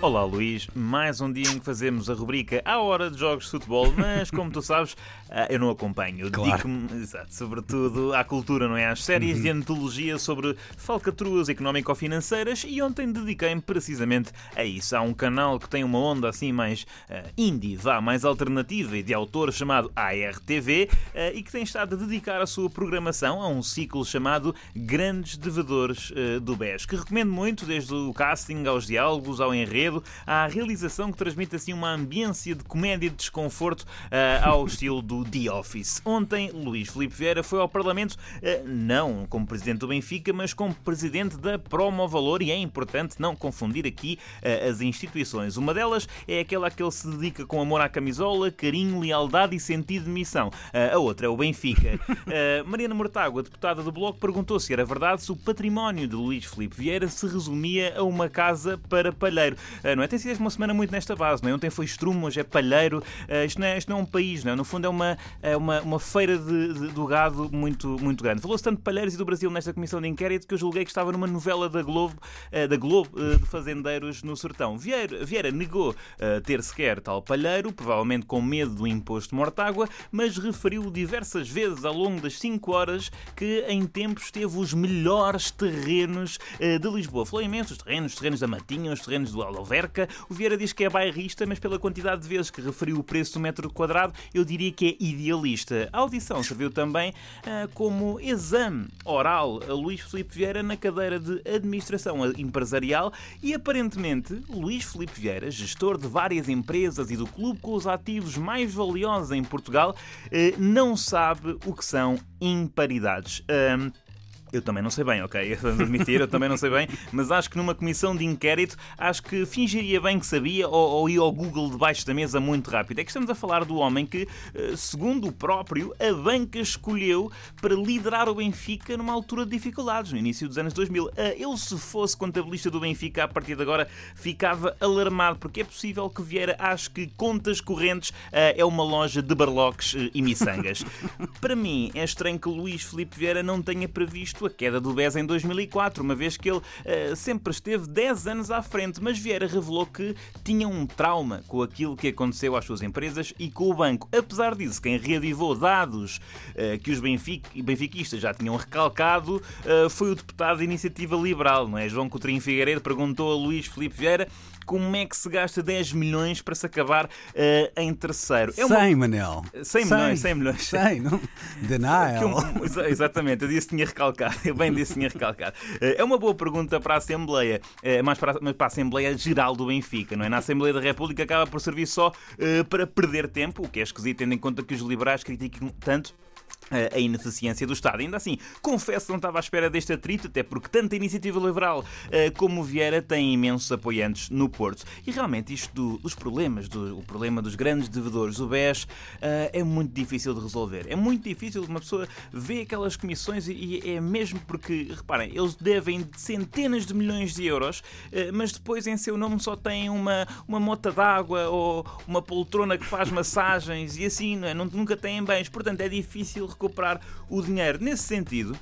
Olá Luís, mais um dia em que fazemos a rubrica à hora de jogos de futebol, mas como tu sabes, ah, eu não acompanho. Claro. Dedico-me, exato, sobretudo à cultura, não é? Às séries de antologia sobre falcatruas económico-financeiras e ontem dediquei-me precisamente a isso. Há um canal que tem uma onda assim mais ah, indie, vá, mais alternativa e de autor chamado ARTV ah, e que tem estado a dedicar a sua programação a um ciclo chamado Grandes Devedores ah, do BES, que recomendo muito, desde o casting aos diálogos, ao enredo, à realização que transmite assim uma ambiência de comédia e de desconforto ah, ao estilo do The Office. Ontem, Luís Filipe Vieira foi ao Parlamento, ah, não como presidente do Benfica, mas como presidente da Promovalor, e é importante não confundir aqui ah, as instituições. Uma delas é aquela a que ele se dedica com amor à camisola, carinho, lealdade e sentido de missão. A outra é o Benfica. Mariana Mortágua, deputada do Bloco, perguntou se era verdade se o património de Luís Filipe Vieira se resumia a uma casa para palheiro. Ah, não é? Tem sido uma semana muito nesta base, não é? Ontem foi Estrumo, hoje é palheiro. Ah, isto, não é, isto não é um país, não é? No fundo é uma, é uma, uma feira de, de- do gado muito, muito grande. Falou-se tanto de palheiros e do Brasil nesta comissão de inquérito que eu julguei que estava numa novela da Globo, ah, da Globo de fazendeiros no sertão. Vieira, Vieira negou ter sequer tal palheiro, provavelmente com medo do imposto mortágua, mas referiu diversas vezes ao longo das 5 horas que em tempos teve os melhores terrenos de Lisboa. Falou imenso os terrenos, os terrenos da Matinha, os terrenos do Alverca. O Vieira diz que é bairrista, mas pela quantidade de vezes que referiu o preço do metro quadrado, eu diria que é idealista. A audição serviu também ah, como exame oral a Luís Filipe Vieira na cadeira de Administração Empresarial e aparentemente Luís Filipe Vieira, gestor de várias empresas e do clube com os ativos mais valiosos em Portugal, eh, não sabe o que são imparidades. Ahm, eu também não sei bem, ok? Vamos admitir, eu também não sei bem, mas acho que numa comissão de inquérito, acho que fingiria bem que sabia ou, ou ia ao Google debaixo da mesa muito rápido. É que estamos a falar do homem que, eh, segundo o próprio, a banca escolheu para liderar o Benfica numa altura de dificuldades, no início dos anos 2000. Eh, Ele, se fosse contabilista do Benfica, a partir de agora, ficava alarmado, porque é possível que Vieira ache que contas correntes eh, é uma loja de barloques eh, e miçangas. Para mim, é estranho que Luís Filipe Vieira não tenha previsto a queda do BES em 2004, uma vez que ele eh, sempre esteve 10 anos à frente, mas Vieira revelou que tinha um trauma com aquilo que aconteceu às suas empresas e com o banco. Apesar disso, quem reavivou dados eh, que os benfiquistas já tinham recalcado eh, foi o deputado de Iniciativa Liberal, não é? João Coutrinho Figueiredo perguntou a Luís Filipe Vieira como é que se gasta 10 milhões para se acabar eh, em terceiro. É uma- 100, Manel. 100 milhões, 100 milhões. 100, não? Denial. um- exa- exatamente, eu disse que tinha recalcado. Eu bem disse tinha recalcado. Eh, É uma boa pergunta para a Assembleia, eh, mas para, a- para a Assembleia Geral do Benfica, não é? Na Assembleia da República acaba por servir só eh, para perder tempo, o que é esquisito, tendo em conta que os liberais criticam tanto a ineficiência do Estado. Ainda assim, confesso que não estava à espera deste atrito, até porque tanto a Iniciativa Liberal eh, como Vieira têm imensos apoiantes no Porto. E realmente isto do- dos problemas, do, o problema dos grandes devedores do BES eh, é muito difícil de resolver. É muito difícil uma pessoa ver aquelas comissões e, é mesmo porque, reparem, eles devem centenas de milhões de euros, eh, mas depois em seu nome só têm uma, uma mota d'água ou uma poltrona que faz massagens e assim, não é? Nunca têm bens. Portanto, é difícil recuperar o dinheiro. Nesse sentido,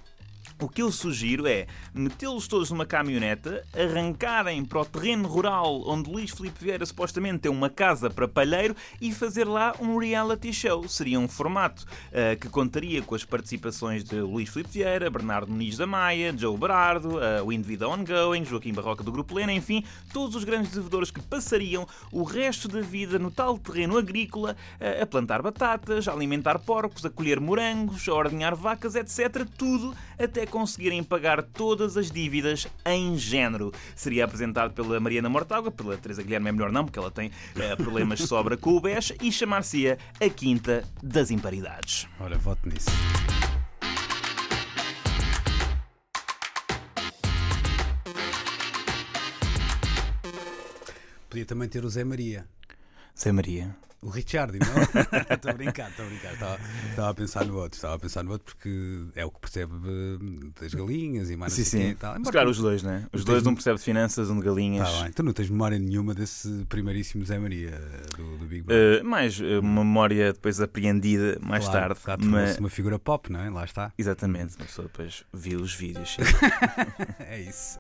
o que eu sugiro é metê-los todos numa caminhoneta, arrancarem para o terreno rural onde Luís Filipe Vieira supostamente tem uma casa para palheiro e fazer lá um reality show. Seria um formato ah, que contaria com as participações de Luís Filipe Vieira, Bernardo Muniz da Maia, Joe Berardo, ah, o Indivíduo Ongoing, Joaquim Barroca do Grupo Lena, enfim, todos os grandes devedores que passariam o resto da vida no tal terreno agrícola ah, a plantar batatas, a alimentar porcos, a colher morangos, a ordenhar vacas, etc. Tudo até conseguirem pagar todas as dívidas em género. Seria apresentado pela Mariana Mortágua, pela Teresa Guilherme é melhor não, porque ela tem eh, problemas de sobra com o BES, e chamar-se-ia a Quinta das Imparidades. Ora, voto nisso. Podia também ter o Zé Maria. Zé Maria. O Richard, não? Estou a brincar, estou a brincar. Estava, estava a pensar no outro, estava a pensar no outro porque é o que percebe eh, das galinhas e mais Sim, sim. e tal. Calhar tu- os dois, né? Os dois, tens- um percebe de finanças, um de galinhas. Tá bem. Tu não tens memória nenhuma desse primeiríssimo Zé Maria do, do Big Brother. Uh, mais uh, uma memória depois apreendida mais Claro, tarde. claro, mas... uma figura pop, não é? Lá está. Exatamente, uma pessoa depois viu os vídeos. É isso.